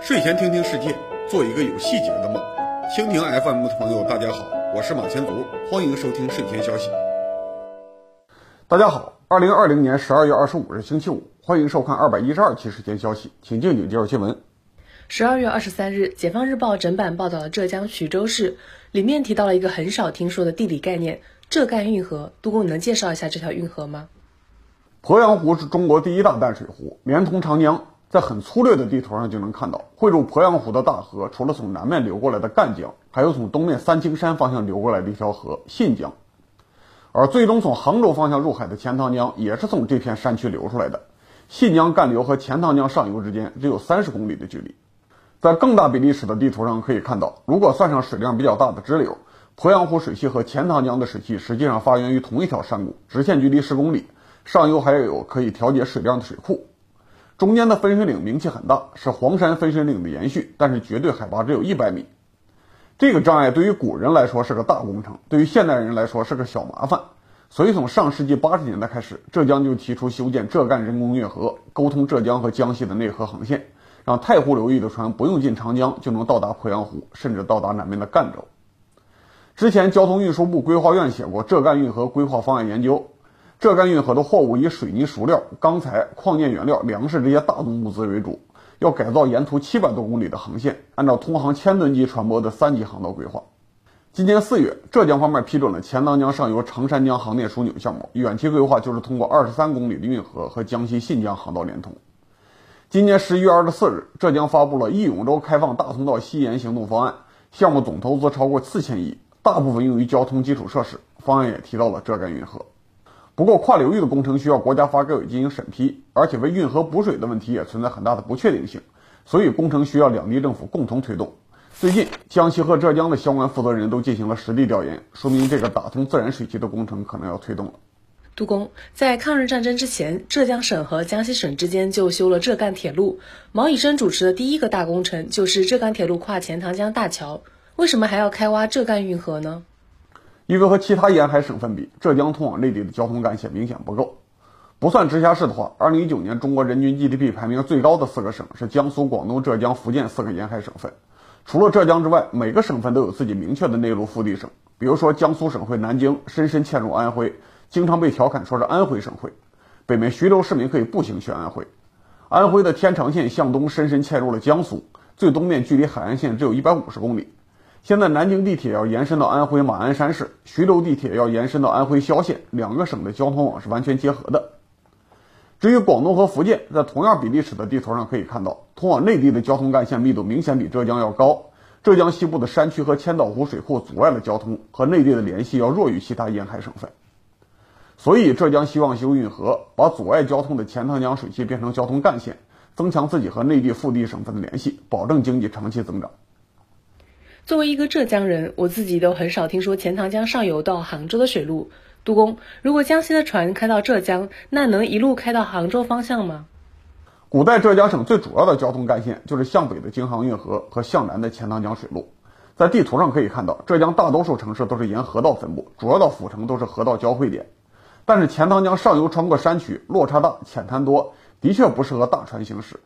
睡前听听世界，做一个有细节的梦。蜻蜓 FM 的朋友，大家好，我是马前卒，欢迎收听睡前消息。大家好，二零二零年十二月二十五日星期五，欢迎收看二百一十二期睡前消息，请静静介绍新闻。十二月二十三日，《解放日报》整版报道了浙江衢州市，里面提到了一个很少听说的地理概念——浙赣运河。杜工，你能介绍一下这条运河吗？鄱阳湖是中国第一大淡水湖，连通长江。在很粗略的地图上就能看到，汇入鄱阳湖的大河，除了从南面流过来的赣江，还有从东面三清山方向流过来的一条河信江。而最终从杭州方向入海的钱塘江，也是从这片山区流出来的。信江干流和钱塘江上游之间只有三十公里的距离。在更大比例尺的地图上可以看到，如果算上水量比较大的支流，鄱阳湖水系和钱塘江的水系实际上发源于同一条山谷，直线距离十公里，上游还有可以调节水量的水库。中间的分水岭名气很大，是黄山分水岭的延续，但是绝对海拔只有一百米。这个障碍对于古人来说是个大工程，对于现代人来说是个小麻烦。所以从上世纪八十年代开始，浙江就提出修建浙赣人工运河，沟通浙江和江西的内河航线。让太湖流域的船不用进长江就能到达鄱阳湖，甚至到达南面的赣州。之前交通运输部规划院写过浙赣运河规划方案研究，浙赣运河的货物以水泥、熟料、钢材、矿建原料、粮食这些大宗物资为主，要改造沿途七百多公里的航线，按照通航千吨级船舶的三级航道规划。今年四月，浙江方面批准了钱塘江上游长山江航电枢纽项目，远期规划就是通过二十三公里的运河和江西信江航道连通。今年十一月二十四日，浙江发布了义永州开放大通道西延行动方案，项目总投资超过四千亿，大部分用于交通基础设施。方案也提到了浙赣运河。不过，跨流域的工程需要国家发改委进行审批，而且为运河补水的问题也存在很大的不确定性，所以工程需要两地政府共同推动。最近，江西和浙江的相关负责人都进行了实地调研，说明这个打通自然水系的工程可能要推动了。杜工，在抗日战争之前，浙江省和江西省之间就修了浙赣铁路。毛以升主持的第一个大工程就是浙赣铁路跨钱塘江大桥。为什么还要开挖浙赣运河呢？因为和其他沿海省份比，浙江通往内地的交通干线明显不够。不算直辖市的话，二零一九年中国人均 GDP 排名最高的四个省是江苏、广东、浙江、福建四个沿海省份。除了浙江之外，每个省份都有自己明确的内陆腹地省。比如说，江苏省会南京深深嵌入安徽。经常被调侃说是安徽省会，北面徐州市民可以步行去安徽。安徽的天长线向东深深嵌入了江苏，最东面距离海岸线只有一百五十公里。现在南京地铁要延伸到安徽马鞍山市，徐州地铁要延伸到安徽萧县，两个省的交通网是完全结合的。至于广东和福建，在同样比例尺的地图上可以看到，通往内地的交通干线密度明显比浙江要高。浙江西部的山区和千岛湖水库阻碍了交通，和内地的联系要弱于其他沿海省份。所以，浙江希望修运河，把阻碍交通的钱塘江水系变成交通干线，增强自己和内地腹地省份的联系，保证经济长期增长。作为一个浙江人，我自己都很少听说钱塘江上游到杭州的水路。杜工，如果江西的船开到浙江，那能一路开到杭州方向吗？古代浙江省最主要的交通干线就是向北的京杭运河和向南的钱塘江水路。在地图上可以看到，浙江大多数城市都是沿河道分布，主要的府城都是河道交汇点。但是钱塘江上游穿过山区，落差大，浅滩多，的确不适合大船行驶。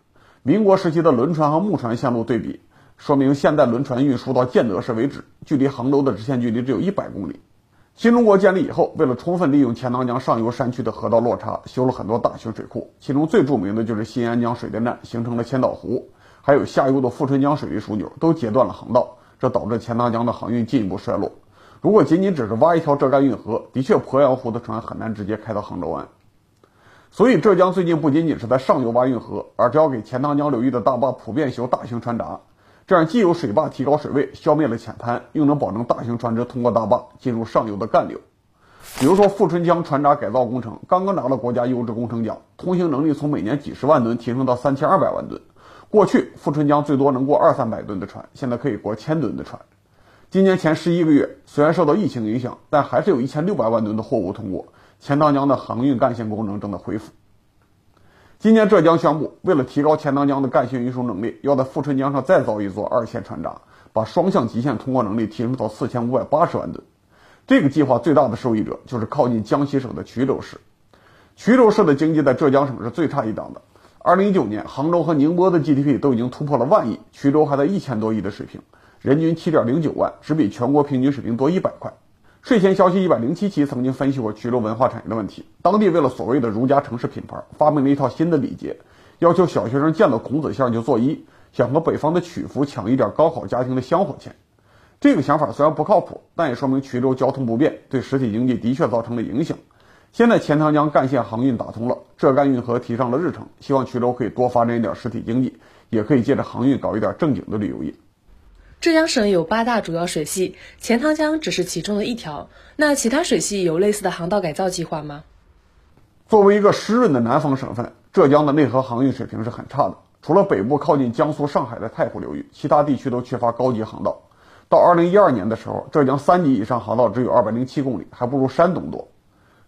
民国时期的轮船和木船线路对比，说明现在轮船运输到建德市为止，距离杭州的直线距离只有一百公里。新中国建立以后，为了充分利用钱塘江上游山区的河道落差，修了很多大型水库，其中最著名的就是新安江水电站，形成了千岛湖，还有下游的富春江水利枢纽，都截断了航道，这导致钱塘江的航运进一步衰落。如果仅仅只是挖一条浙赣运河，的确鄱阳湖的船很难直接开到杭州湾。所以浙江最近不仅仅是在上游挖运河，而是要给钱塘江流域的大坝普遍修大型船闸，这样既有水坝提高水位，消灭了浅滩，又能保证大型船只通过大坝进入上游的干流。比如说富春江船闸改造工程，刚刚拿了国家优质工程奖，通行能力从每年几十万吨提升到三千二百万吨。过去富春江最多能过二三百吨的船，现在可以过千吨的船。今年前十一个月，虽然受到疫情影响，但还是有一千六百万吨的货物通过。钱塘江的航运干线功能正在恢复。今年浙江宣布，为了提高钱塘江的干线运输能力，要在富春江上再造一座二线船闸，把双向极限通过能力提升到四千五百八十万吨。这个计划最大的受益者就是靠近江西省的衢州市。衢州市的经济在浙江省是最差一档的。二零一九年，杭州和宁波的 GDP 都已经突破了万亿，衢州还在一千多亿的水平，人均七点零九万，只比全国平均水平多一百块。睡前消息一百零七期曾经分析过衢州文化产业的问题。当地为了所谓的儒家城市品牌，发明了一套新的礼节，要求小学生见到孔子像就作揖，想和北方的曲阜抢一点高考家庭的香火钱。这个想法虽然不靠谱，但也说明衢州交通不便对实体经济的确造成了影响。现在钱塘江干线航运打通了，浙赣运河提上了日程，希望衢州可以多发展一点实体经济，也可以借着航运搞一点正经的旅游业。浙江省有八大主要水系，钱塘江只是其中的一条。那其他水系有类似的航道改造计划吗？作为一个湿润的南方省份，浙江的内河航运水平是很差的。除了北部靠近江苏、上海的太湖流域，其他地区都缺乏高级航道。到二零一二年的时候，浙江三级以上航道只有二百零七公里，还不如山东多。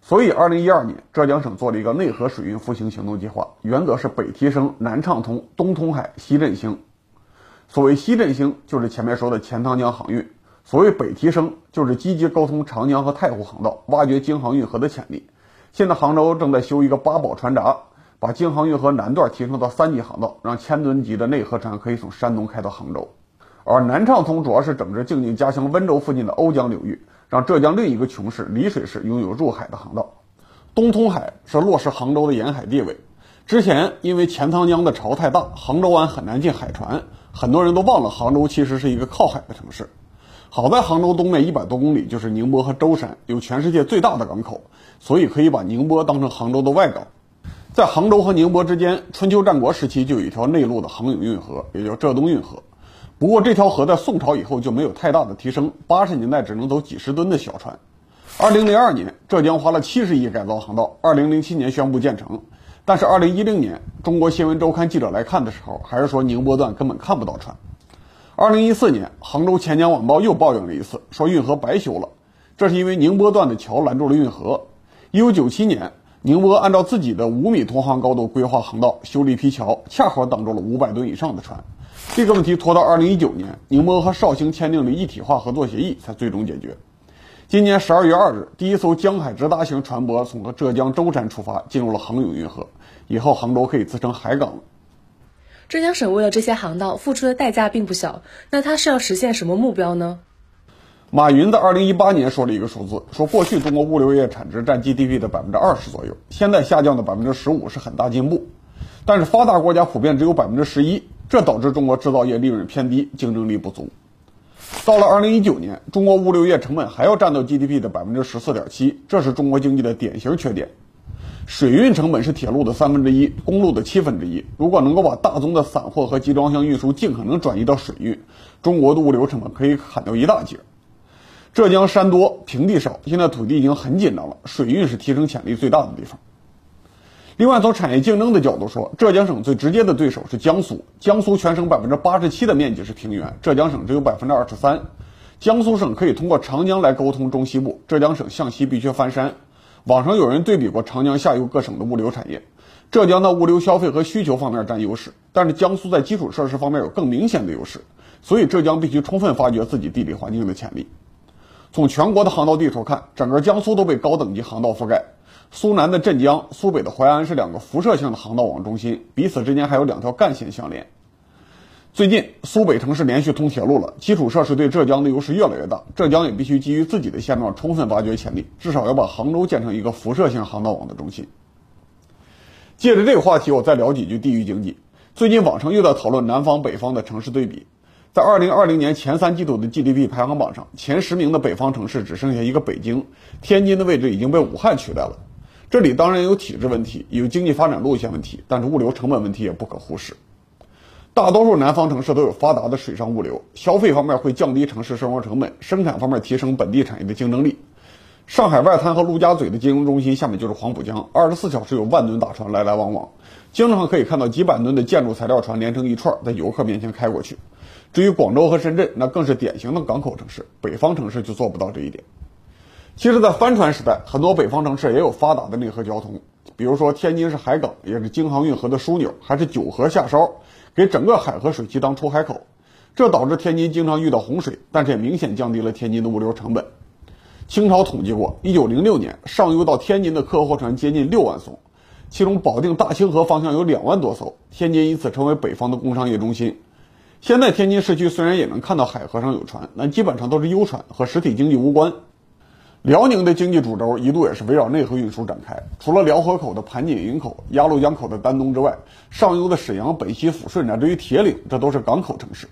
所以，二零一二年，浙江省做了一个内河水运复兴行动计划，原则是北提升、南畅通、东通海、西振兴。所谓西振兴，就是前面说的钱塘江航运；所谓北提升，就是积极沟通长江和太湖航道，挖掘京杭运河的潜力。现在杭州正在修一个八宝船闸，把京杭运河南段提升到三级航道，让千吨级的内河船可以从山东开到杭州。而南畅通主要是整治静静家乡温州附近的瓯江流域，让浙江另一个穷市丽水市拥有入海的航道。东通海是落实杭州的沿海地位。之前因为钱塘江的潮太大，杭州湾很难进海船。很多人都忘了，杭州其实是一个靠海的城市。好在杭州东面一百多公里就是宁波和舟山，有全世界最大的港口，所以可以把宁波当成杭州的外港。在杭州和宁波之间，春秋战国时期就有一条内陆的航运运河，也叫浙东运河。不过这条河在宋朝以后就没有太大的提升，八十年代只能走几十吨的小船。二零零二年，浙江花了七十亿改造航道，二零零七年宣布建成。但是，二零一零年，中国新闻周刊记者来看的时候，还是说宁波段根本看不到船。二零一四年，杭州钱江晚报又抱怨了一次，说运河白修了，这是因为宁波段的桥拦住了运河。一九九七年，宁波按照自己的五米通航高度规划航道，修了一批桥，恰好挡住了五百吨以上的船。这个问题拖到二零一九年，宁波和绍兴签订了一体化合作协议，才最终解决。今年十二月二日，第一艘江海直达型船舶从浙江舟山出发，进入了杭永运河。以后杭州可以自称海港了。浙江省为了这些航道付出的代价并不小，那它是要实现什么目标呢？马云在二零一八年说了一个数字，说过去中国物流业产值占 GDP 的百分之二十左右，现在下降的百分之十五是很大进步。但是发达国家普遍只有百分之十一，这导致中国制造业利润偏低，竞争力不足。到了二零一九年，中国物流业成本还要占到 GDP 的百分之十四点七，这是中国经济的典型缺点。水运成本是铁路的三分之一，公路的七分之一。如果能够把大宗的散货和集装箱运输尽可能转移到水运，中国的物流成本可以砍掉一大截。浙江山多，平地少，现在土地已经很紧张了，水运是提升潜力最大的地方。另外，从产业竞争的角度说，浙江省最直接的对手是江苏。江苏全省百分之八十七的面积是平原，浙江省只有百分之二十三。江苏省可以通过长江来沟通中西部，浙江省向西必须翻山。网上有人对比过长江下游各省的物流产业，浙江的物流消费和需求方面占优势，但是江苏在基础设施方面有更明显的优势，所以浙江必须充分发掘自己地理环境的潜力。从全国的航道地图看，整个江苏都被高等级航道覆盖，苏南的镇江、苏北的淮安是两个辐射性的航道网中心，彼此之间还有两条干线相连。最近苏北城市连续通铁路了，基础设施对浙江的优势越来越大。浙江也必须基于自己的现状，充分挖掘潜力，至少要把杭州建成一个辐射性航道网的中心。借着这个话题，我再聊几句地域经济。最近网上又在讨论南方北方的城市对比，在二零二零年前三季度的 GDP 排行榜上，前十名的北方城市只剩下一个北京，天津的位置已经被武汉取代了。这里当然有体制问题，有经济发展路线问题，但是物流成本问题也不可忽视。大多数南方城市都有发达的水上物流，消费方面会降低城市生活成本，生产方面提升本地产业的竞争力。上海外滩和陆家嘴的金融中心下面就是黄浦江，二十四小时有万吨大船来来往往，经常可以看到几百吨的建筑材料船连成一串在游客面前开过去。至于广州和深圳，那更是典型的港口城市，北方城市就做不到这一点。其实，在帆船时代，很多北方城市也有发达的内河交通，比如说天津是海港，也是京杭运河的枢纽，还是九河下梢。给整个海河水系当出海口，这导致天津经常遇到洪水，但是也明显降低了天津的物流成本。清朝统计过，一九零六年上游到天津的客货船接近六万艘，其中保定大清河方向有两万多艘，天津因此成为北方的工商业中心。现在天津市区虽然也能看到海河上有船，但基本上都是游船，和实体经济无关。辽宁的经济主轴一度也是围绕内河运输展开，除了辽河口的盘锦营口、鸭绿江口的丹东之外，上游的沈阳、本溪、抚顺乃至于铁岭，这都是港口城市。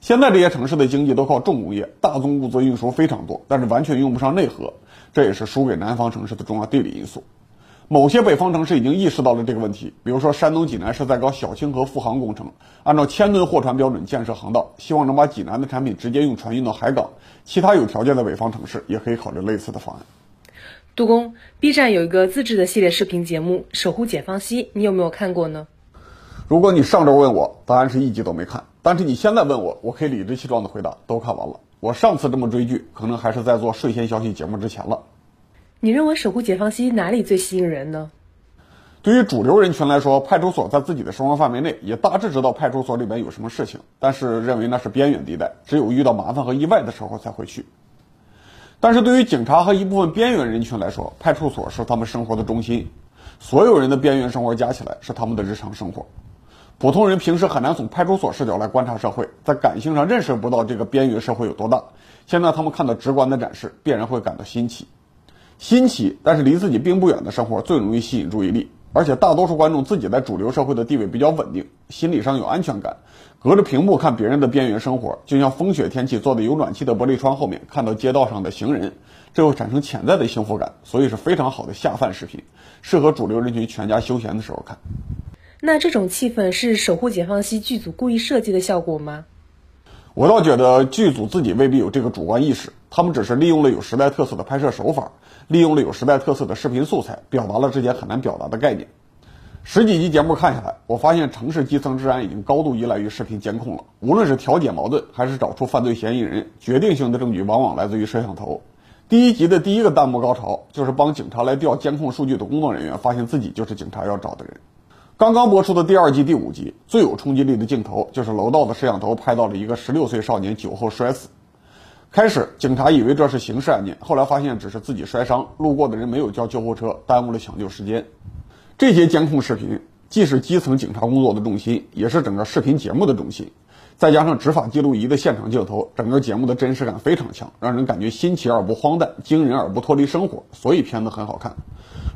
现在这些城市的经济都靠重工业，大宗物资运输非常多，但是完全用不上内河，这也是输给南方城市的重要地理因素。某些北方城市已经意识到了这个问题，比如说山东济南是在搞小清河复航工程，按照千吨货船标准建设航道，希望能把济南的产品直接用船运到海港。其他有条件的北方城市也可以考虑类似的方案。杜工，B 站有一个自制的系列视频节目《守护解放西》，你有没有看过呢？如果你上周问我，答案是一集都没看。但是你现在问我，我可以理直气壮的回答，都看完了。我上次这么追剧，可能还是在做睡前消息节目之前了。你认为《守护解放西》哪里最吸引人呢？对于主流人群来说，派出所在自己的生活范围内，也大致知道派出所里边有什么事情，但是认为那是边远地带，只有遇到麻烦和意外的时候才会去。但是对于警察和一部分边缘人群来说，派出所是他们生活的中心，所有人的边缘生活加起来是他们的日常生活。普通人平时很难从派出所视角来观察社会，在感性上认识不到这个边缘社会有多大。现在他们看到直观的展示，必然会感到新奇。新奇，但是离自己并不远的生活最容易吸引注意力，而且大多数观众自己在主流社会的地位比较稳定，心理上有安全感，隔着屏幕看别人的边缘生活，就像风雪天气坐在有暖气的玻璃窗后面看到街道上的行人，这会产生潜在的幸福感，所以是非常好的下饭视频，适合主流人群全家休闲的时候看。那这种气氛是守护解放西剧组故意设计的效果吗？我倒觉得剧组自己未必有这个主观意识，他们只是利用了有时代特色的拍摄手法，利用了有时代特色的视频素材，表达了之前很难表达的概念。十几集节目看下来，我发现城市基层治安已经高度依赖于视频监控了。无论是调解矛盾，还是找出犯罪嫌疑人，决定性的证据往往来自于摄像头。第一集的第一个弹幕高潮，就是帮警察来调监控数据的工作人员发现自己就是警察要找的人。刚刚播出的第二季第五集，最有冲击力的镜头就是楼道的摄像头拍到了一个十六岁少年酒后摔死。开始，警察以为这是刑事案件，后来发现只是自己摔伤，路过的人没有叫救护车，耽误了抢救时间。这些监控视频既是基层警察工作的重心，也是整个视频节目的重心。再加上执法记录仪的现场镜头，整个节目的真实感非常强，让人感觉新奇而不荒诞，惊人而不脱离生活，所以片子很好看。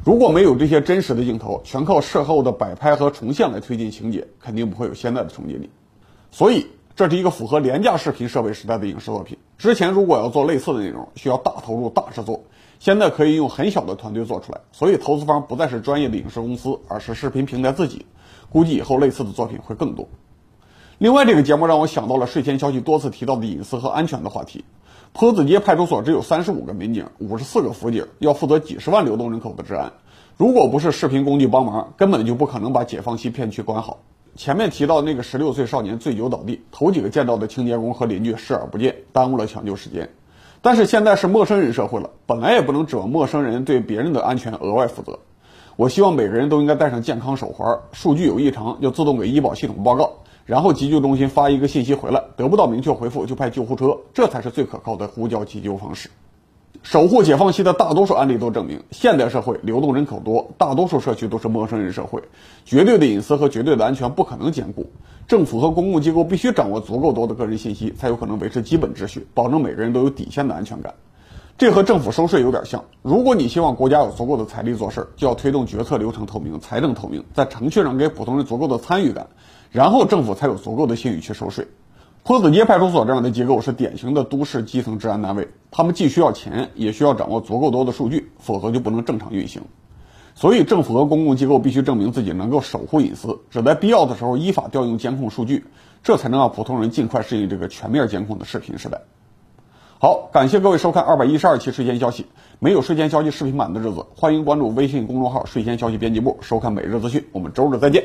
如果没有这些真实的镜头，全靠事后的摆拍和重现来推进情节，肯定不会有现在的冲击力。所以，这是一个符合廉价视频设备时代的影视作品。之前如果要做类似的内容，需要大投入、大制作，现在可以用很小的团队做出来。所以，投资方不再是专业的影视公司，而是视频平台自己。估计以后类似的作品会更多。另外，这个节目让我想到了睡前消息多次提到的隐私和安全的话题。坡子街派出所只有三十五个民警，五十四个辅警，要负责几十万流动人口的治安。如果不是视频工具帮忙，根本就不可能把解放西片区管好。前面提到那个十六岁少年醉酒倒地，头几个见到的清洁工和邻居视而不见，耽误了抢救时间。但是现在是陌生人社会了，本来也不能指望陌生人对别人的安全额外负责。我希望每个人都应该戴上健康手环，数据有异常就自动给医保系统报告。然后急救中心发一个信息回来，得不到明确回复就派救护车，这才是最可靠的呼叫急救方式。守护解放西的大多数案例都证明，现代社会流动人口多，大多数社区都是陌生人社会，绝对的隐私和绝对的安全不可能兼顾。政府和公共机构必须掌握足够多的个人信息，才有可能维持基本秩序，保证每个人都有底线的安全感。这和政府收税有点像，如果你希望国家有足够的财力做事儿，就要推动决策流程透明、财政透明，在程序上给普通人足够的参与感。然后政府才有足够的信誉去收税。坡子街派出所这样的机构是典型的都市基层治安单位，他们既需要钱，也需要掌握足够多的数据，否则就不能正常运行。所以政府和公共机构必须证明自己能够守护隐私，只在必要的时候依法调用监控数据，这才能让普通人尽快适应这个全面监控的视频时代。好，感谢各位收看二百一十二期睡前消息。没有睡前消息视频版的日子，欢迎关注微信公众号“睡前消息编辑部”，收看每日资讯。我们周日再见。